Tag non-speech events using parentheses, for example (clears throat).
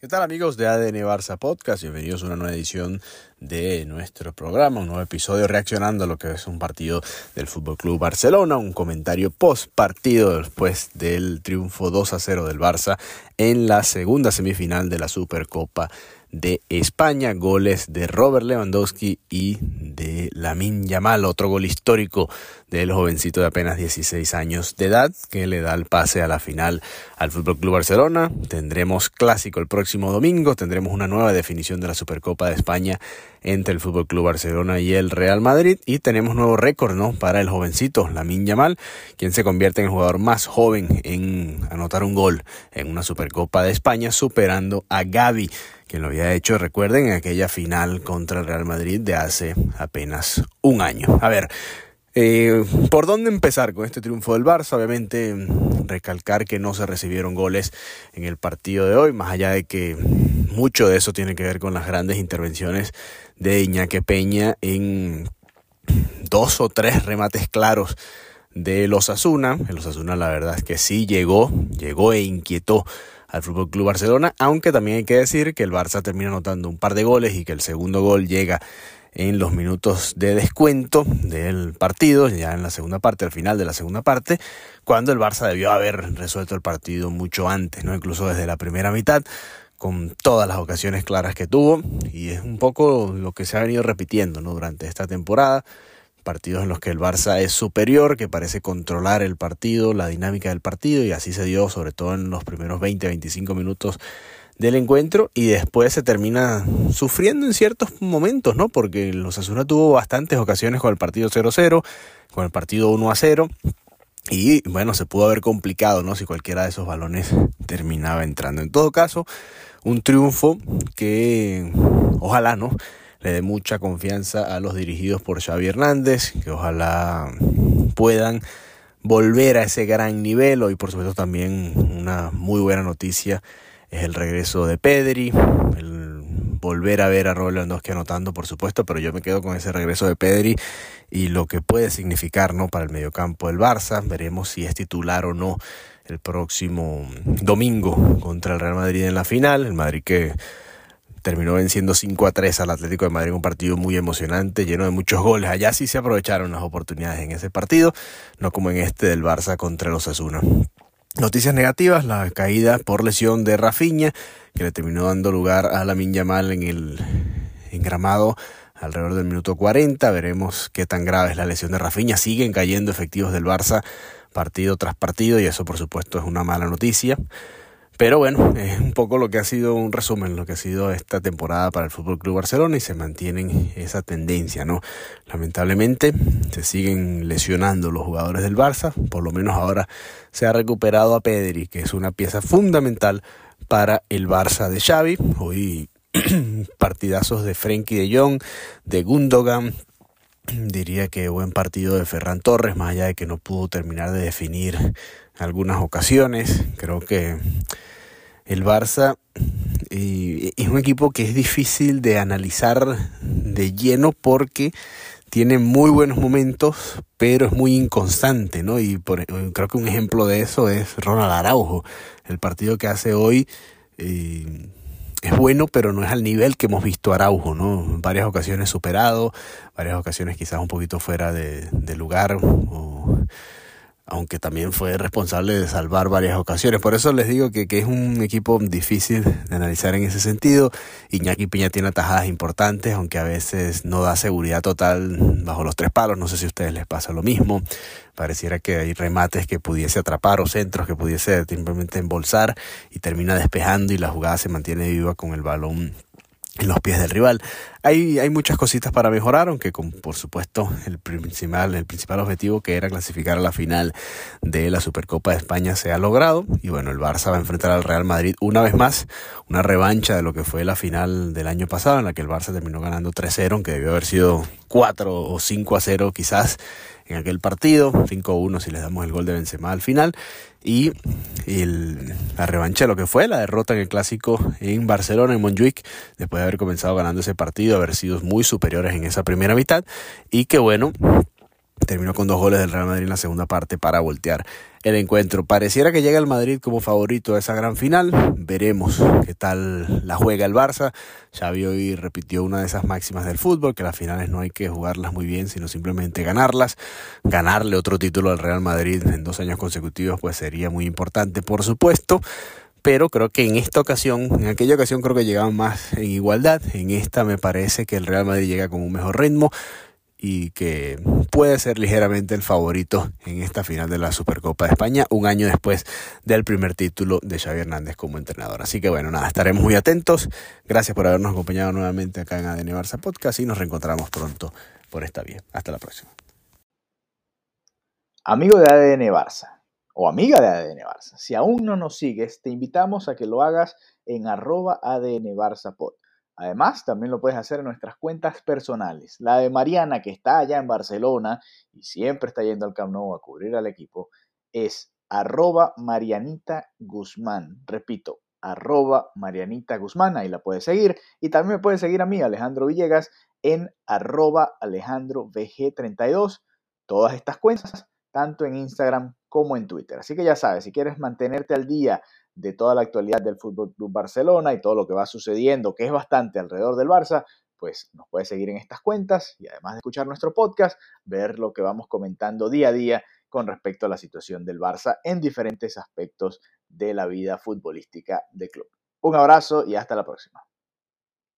¿Qué tal amigos de ADN Barça Podcast? Bienvenidos a una nueva edición de nuestro programa, un nuevo episodio reaccionando a lo que es un partido del Fútbol Club Barcelona, un comentario post partido después del triunfo 2 a 0 del Barça en la segunda semifinal de la Supercopa de España, goles de Robert Lewandowski y de Lamin Yamal, otro gol histórico del jovencito de apenas 16 años de edad que le da el pase a la final al Fútbol Club Barcelona. Tendremos clásico el próximo domingo, tendremos una nueva definición de la Supercopa de España entre el Fútbol Club Barcelona y el Real Madrid y tenemos nuevo récord, ¿no? para el jovencito Lamin Yamal, quien se convierte en el jugador más joven en anotar un gol en una Supercopa de España superando a Gavi quien lo había hecho, recuerden, en aquella final contra el Real Madrid de hace apenas un año. A ver, eh, ¿por dónde empezar con este triunfo del Barça? Obviamente, recalcar que no se recibieron goles en el partido de hoy, más allá de que mucho de eso tiene que ver con las grandes intervenciones de Iñaki Peña en dos o tres remates claros de los Asuna. El Osasuna la verdad es que sí llegó, llegó e inquietó al Fútbol Club Barcelona, aunque también hay que decir que el Barça termina anotando un par de goles y que el segundo gol llega en los minutos de descuento del partido, ya en la segunda parte, al final de la segunda parte, cuando el Barça debió haber resuelto el partido mucho antes, ¿no? incluso desde la primera mitad, con todas las ocasiones claras que tuvo, y es un poco lo que se ha venido repitiendo ¿no? durante esta temporada partidos en los que el Barça es superior, que parece controlar el partido, la dinámica del partido, y así se dio sobre todo en los primeros 20-25 minutos del encuentro y después se termina sufriendo en ciertos momentos, ¿no? Porque los Asuna tuvo bastantes ocasiones con el partido 0-0, con el partido 1-0 y bueno, se pudo haber complicado, ¿no? Si cualquiera de esos balones terminaba entrando. En todo caso, un triunfo que ojalá, ¿no? le dé mucha confianza a los dirigidos por Xavi Hernández, que ojalá puedan volver a ese gran nivel. Hoy, por supuesto, también una muy buena noticia es el regreso de Pedri, el volver a ver a Lewandowski anotando, por supuesto, pero yo me quedo con ese regreso de Pedri y lo que puede significar ¿no? para el mediocampo del Barça. Veremos si es titular o no el próximo domingo contra el Real Madrid en la final. El Madrid que terminó venciendo 5 a 3 al Atlético de Madrid, un partido muy emocionante, lleno de muchos goles. Allá sí se aprovecharon las oportunidades en ese partido, no como en este del Barça contra los Asuna. Noticias negativas, la caída por lesión de Rafinha, que le terminó dando lugar a la Yamal en el engramado alrededor del minuto 40. Veremos qué tan grave es la lesión de Rafinha. Siguen cayendo efectivos del Barça partido tras partido y eso por supuesto es una mala noticia. Pero bueno, es un poco lo que ha sido un resumen, lo que ha sido esta temporada para el Fútbol Club Barcelona y se mantienen esa tendencia, ¿no? Lamentablemente se siguen lesionando los jugadores del Barça, por lo menos ahora se ha recuperado a Pedri, que es una pieza fundamental para el Barça de Xavi. Hoy (clears throat) partidazos de Frenkie de Jong, de Gundogan, diría que buen partido de Ferran Torres, más allá de que no pudo terminar de definir algunas ocasiones. Creo que el Barça es un equipo que es difícil de analizar de lleno porque tiene muy buenos momentos, pero es muy inconstante, ¿no? Y por, creo que un ejemplo de eso es Ronald Araujo. El partido que hace hoy eh, es bueno, pero no es al nivel que hemos visto Araujo, ¿no? En varias ocasiones superado, varias ocasiones quizás un poquito fuera de, de lugar o aunque también fue responsable de salvar varias ocasiones. Por eso les digo que, es un equipo difícil de analizar en ese sentido. Iñaki Piña tiene atajadas importantes, aunque a veces no da seguridad total bajo los tres palos. No sé si a ustedes les pasa lo mismo. Pareciera que hay remates que pudiese atrapar o centros que pudiese simplemente embolsar y termina despejando y la jugada se mantiene viva con el balón en los pies del rival. Hay, hay muchas cositas para mejorar, aunque con, por supuesto el principal, el principal objetivo que era clasificar a la final de la Supercopa de España se ha logrado. Y bueno, el Barça va a enfrentar al Real Madrid una vez más, una revancha de lo que fue la final del año pasado, en la que el Barça terminó ganando 3-0, aunque debió haber sido 4 o 5-0 quizás en aquel partido, 5-1 si les damos el gol de Benzema al final, y la revancha de lo que fue la derrota en el clásico en Barcelona, en Montjuic, después de haber comenzado ganando ese partido, haber sido muy superiores en esa primera mitad, y que bueno, terminó con dos goles del Real Madrid en la segunda parte para voltear el encuentro. Pareciera que llega el Madrid como favorito a esa gran final. Veremos qué tal la juega el Barça. Xavi hoy repitió una de esas máximas del fútbol, que las finales no hay que jugarlas muy bien, sino simplemente ganarlas. Ganarle otro título al Real Madrid en dos años consecutivos pues sería muy importante, por supuesto pero creo que en esta ocasión, en aquella ocasión creo que llegaban más en igualdad, en esta me parece que el Real Madrid llega con un mejor ritmo y que puede ser ligeramente el favorito en esta final de la Supercopa de España, un año después del primer título de Xavi Hernández como entrenador. Así que bueno, nada, estaremos muy atentos. Gracias por habernos acompañado nuevamente acá en ADN Barça Podcast y nos reencontramos pronto por esta vía. Hasta la próxima. Amigo de ADN Barça o amiga de ADN Barça, si aún no nos sigues, te invitamos a que lo hagas en arroba ADN Barça Pod. Además, también lo puedes hacer en nuestras cuentas personales. La de Mariana, que está allá en Barcelona y siempre está yendo al Camp Nou a cubrir al equipo, es arroba Marianita Guzmán. Repito, arroba Marianita Guzmán, ahí la puedes seguir. Y también me puedes seguir a mí, Alejandro Villegas, en arroba Alejandro VG32. Todas estas cuentas, tanto en Instagram como en Twitter. Así que ya sabes, si quieres mantenerte al día de toda la actualidad del Fútbol Club Barcelona y todo lo que va sucediendo, que es bastante alrededor del Barça, pues nos puedes seguir en estas cuentas y además de escuchar nuestro podcast, ver lo que vamos comentando día a día con respecto a la situación del Barça en diferentes aspectos de la vida futbolística del club. Un abrazo y hasta la próxima.